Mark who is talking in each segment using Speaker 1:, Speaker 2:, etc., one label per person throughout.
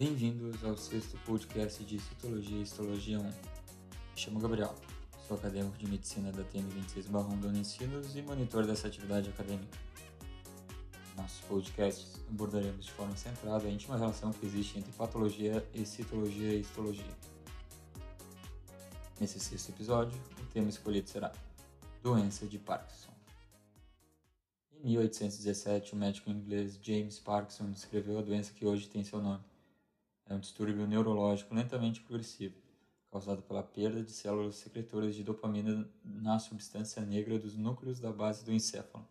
Speaker 1: Bem-vindos ao sexto podcast de Citologia e Histologia 1. Me chamo Gabriel, sou acadêmico de medicina da TM26 Barrão Dona Ensinos e monitor dessa atividade acadêmica. Nossos podcasts abordaremos de forma centrada a íntima relação que existe entre patologia e citologia e histologia. Nesse sexto episódio, o tema escolhido será Doença de Parkinson. Em 1817, o médico inglês James Parkinson descreveu a doença que hoje tem seu nome é um distúrbio neurológico lentamente progressivo, causado pela perda de células secretoras de dopamina na substância negra dos núcleos da base do encéfalo.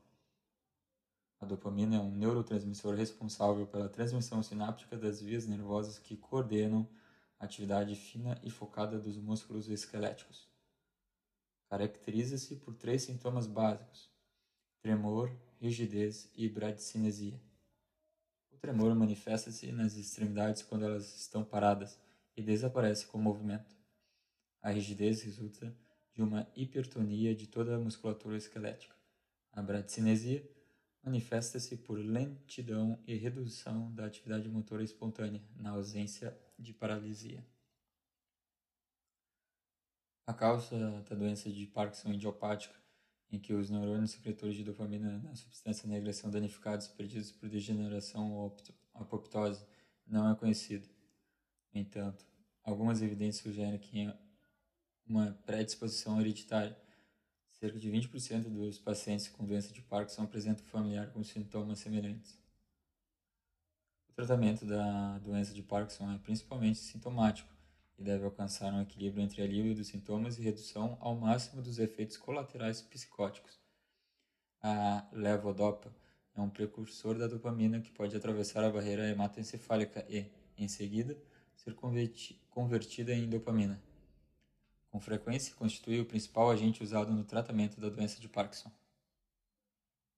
Speaker 1: A dopamina é um neurotransmissor responsável pela transmissão sináptica das vias nervosas que coordenam a atividade fina e focada dos músculos esqueléticos. Caracteriza-se por três sintomas básicos: tremor, rigidez e bradicinesia tremor manifesta-se nas extremidades quando elas estão paradas e desaparece com o movimento. A rigidez resulta de uma hipertonia de toda a musculatura esquelética. A bradicinesia manifesta-se por lentidão e redução da atividade motora espontânea na ausência de paralisia. A causa da doença de Parkinson idiopática em que os neurônios secretores de dopamina na substância negra são danificados perdidos por degeneração ou apoptose, não é conhecido. No entanto, algumas evidências sugerem que uma predisposição hereditária. Cerca de 20% dos pacientes com doença de Parkinson apresentam familiar com sintomas semelhantes. O tratamento da doença de Parkinson é principalmente sintomático, e deve alcançar um equilíbrio entre alívio dos sintomas e redução ao máximo dos efeitos colaterais psicóticos. A levodopa é um precursor da dopamina que pode atravessar a barreira hematoencefálica e, em seguida, ser convertida em dopamina. Com frequência, constitui o principal agente usado no tratamento da doença de Parkinson.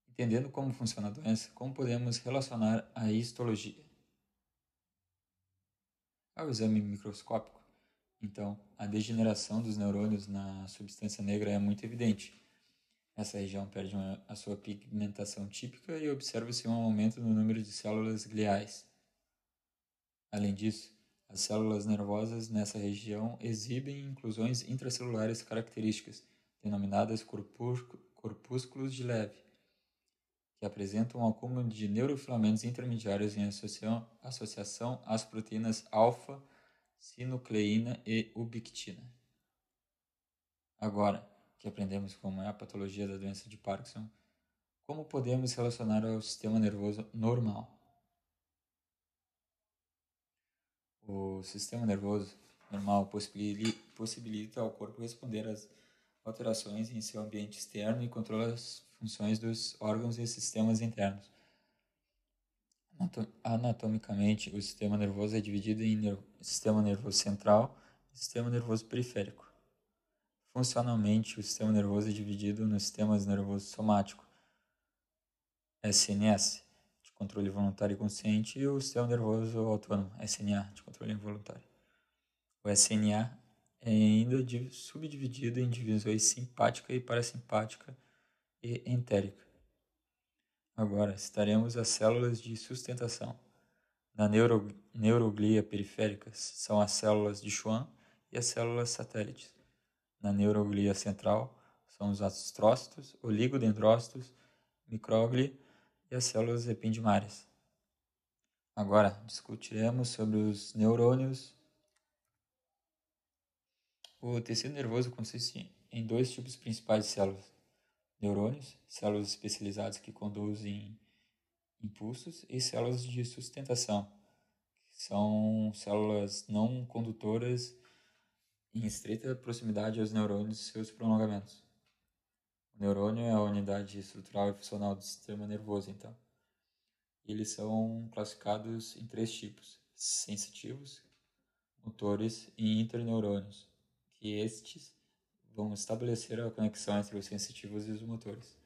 Speaker 1: Entendendo como funciona a doença, como podemos relacionar a histologia? Ao exame microscópico, então, a degeneração dos neurônios na substância negra é muito evidente. Essa região perde uma, a sua pigmentação típica e observa-se um aumento no número de células gliais. Além disso, as células nervosas nessa região exibem inclusões intracelulares características, denominadas corpúsculos de Leve, que apresentam um acúmulo de neurofilamentos intermediários em associação às proteínas alfa sinucleína e ubiquitina. Agora que aprendemos como é a patologia da doença de Parkinson, como podemos relacionar ao sistema nervoso normal? O sistema nervoso normal possibilita ao corpo responder às alterações em seu ambiente externo e controla as funções dos órgãos e sistemas internos. Anatomicamente, o sistema nervoso é dividido em sistema nervoso central e sistema nervoso periférico. Funcionalmente, o sistema nervoso é dividido nos sistemas nervoso somático, SNS, de controle voluntário e consciente, e o sistema nervoso autônomo, SNA, de controle involuntário. O SNA é ainda subdividido em divisões simpática e parasimpática e entérica. Agora, citaremos as células de sustentação. Na neuro, neuroglia periféricas são as células de Schwann e as células satélites. Na neuroglia central são os astrócitos, oligodendrócitos, micróglia e as células ependimárias. Agora, discutiremos sobre os neurônios. O tecido nervoso consiste em dois tipos principais de células neurônios, células especializadas que conduzem impulsos e células de sustentação, que são células não condutoras em estreita proximidade aos neurônios e seus prolongamentos. O neurônio é a unidade estrutural e funcional do sistema nervoso, então. Eles são classificados em três tipos: sensitivos, motores e interneurônios, que estes vão estabelecer a conexão entre os sensitivos e os motores.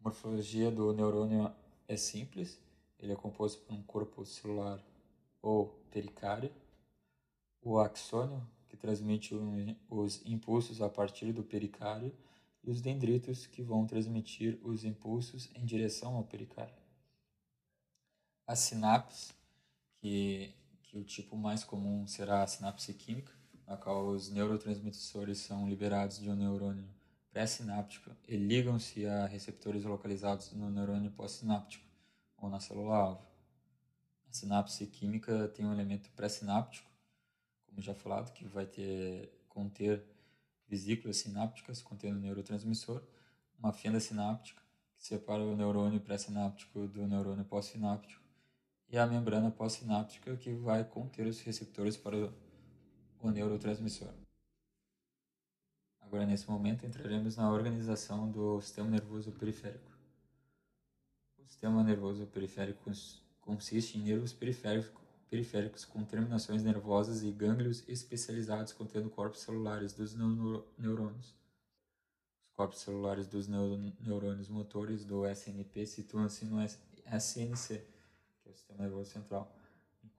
Speaker 1: A morfologia do neurônio é simples, ele é composto por um corpo celular ou pericário, o axônio, que transmite os impulsos a partir do pericário, e os dendritos, que vão transmitir os impulsos em direção ao pericário. As sinapses, que, que o tipo mais comum será a sinapse química, na qual os neurotransmissores são liberados de um neurônio pré-sináptico e ligam-se a receptores localizados no neurônio pós-sináptico ou na célula-alvo. A sinapse química tem um elemento pré-sináptico, como já falado, que vai ter conter vesículas sinápticas contendo neurotransmissor, uma fenda sináptica que separa o neurônio pré-sináptico do neurônio pós-sináptico e a membrana pós-sináptica que vai conter os receptores para o neurotransmissor. Agora, nesse momento, entraremos na organização do sistema nervoso periférico. O sistema nervoso periférico consiste em nervos periféricos, periféricos com terminações nervosas e gânglios especializados contendo corpos celulares dos neurônios. Os corpos celulares dos neurônios motores do SNP situam-se no SNC, que é o sistema nervoso central,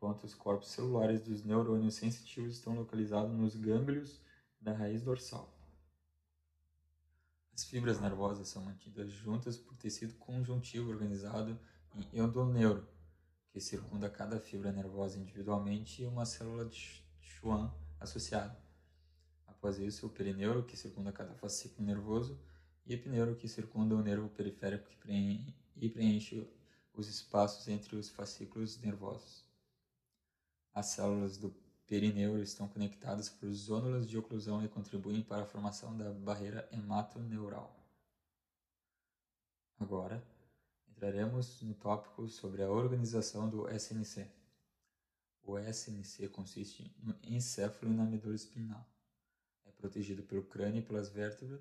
Speaker 1: enquanto os corpos celulares dos neurônios sensitivos estão localizados nos gânglios da raiz dorsal. As fibras nervosas são mantidas juntas por tecido conjuntivo organizado em endoneuro, que circunda cada fibra nervosa individualmente e uma célula de Schwann associada. Após isso, o perineuro, que circunda cada fascículo nervoso, e epineuro, que circunda o nervo periférico e preenche os espaços entre os fascículos nervosos. As células do perineuro estão conectadas por zônulas de oclusão e contribuem para a formação da barreira hematoneural. Agora, entraremos no tópico sobre a organização do SNC. O SNC consiste no encéfalo e na medula espinal. É protegido pelo crânio e pelas vértebras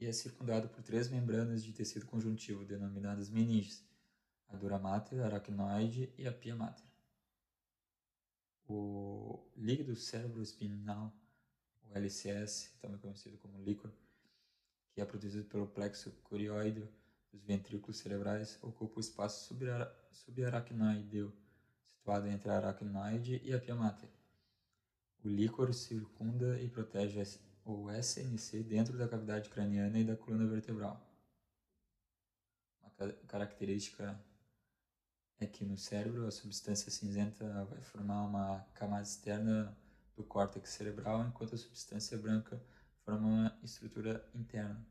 Speaker 1: e é circundado por três membranas de tecido conjuntivo denominadas meninges, a dura mater, a aracnoide e a pia mater o líquido cérebro-espinal, o LCS, também conhecido como líquor, que é produzido pelo plexo curioide dos ventrículos cerebrais, ocupa o espaço subaracnoideo, situado entre a aracnoide e a pia mater. O líquor circunda e protege o SNC dentro da cavidade craniana e da coluna vertebral. Uma característica é que no cérebro a substância cinzenta vai formar uma camada externa do córtex cerebral, enquanto a substância branca forma uma estrutura interna.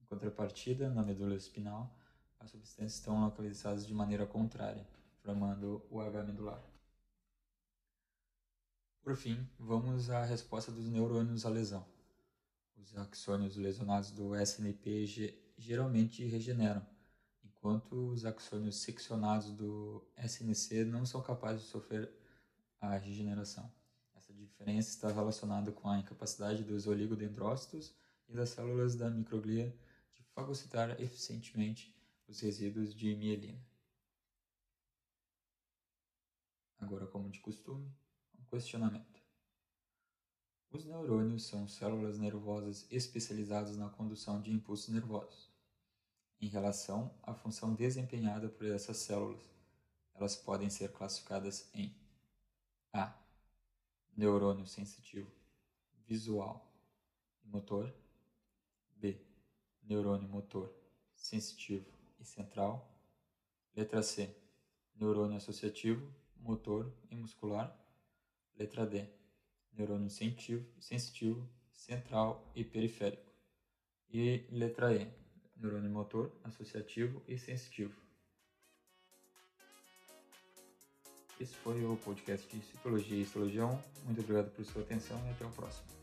Speaker 1: Em contrapartida, na medula espinal, as substâncias estão localizadas de maneira contrária, formando o H medular. Por fim, vamos à resposta dos neurônios à lesão. Os axônios lesionados do SNP geralmente regeneram, enquanto os axônios seccionados do SNC não são capazes de sofrer a regeneração. Essa diferença está relacionada com a incapacidade dos oligodendrócitos e das células da microglia de fagocitar eficientemente os resíduos de mielina. Agora, como de costume, um questionamento. Os neurônios são células nervosas especializadas na condução de impulsos nervosos em relação à função desempenhada por essas células. Elas podem ser classificadas em A. Neurônio sensitivo, visual e motor. B. Neurônio motor, sensitivo e central. Letra C. Neurônio associativo, motor e muscular. Letra D. Neurônio sensitivo, sensitivo central e periférico. E letra E neurônio motor, associativo e sensitivo. Esse foi o podcast de Citologia e Histologia 1. Muito obrigado por sua atenção e até o próximo.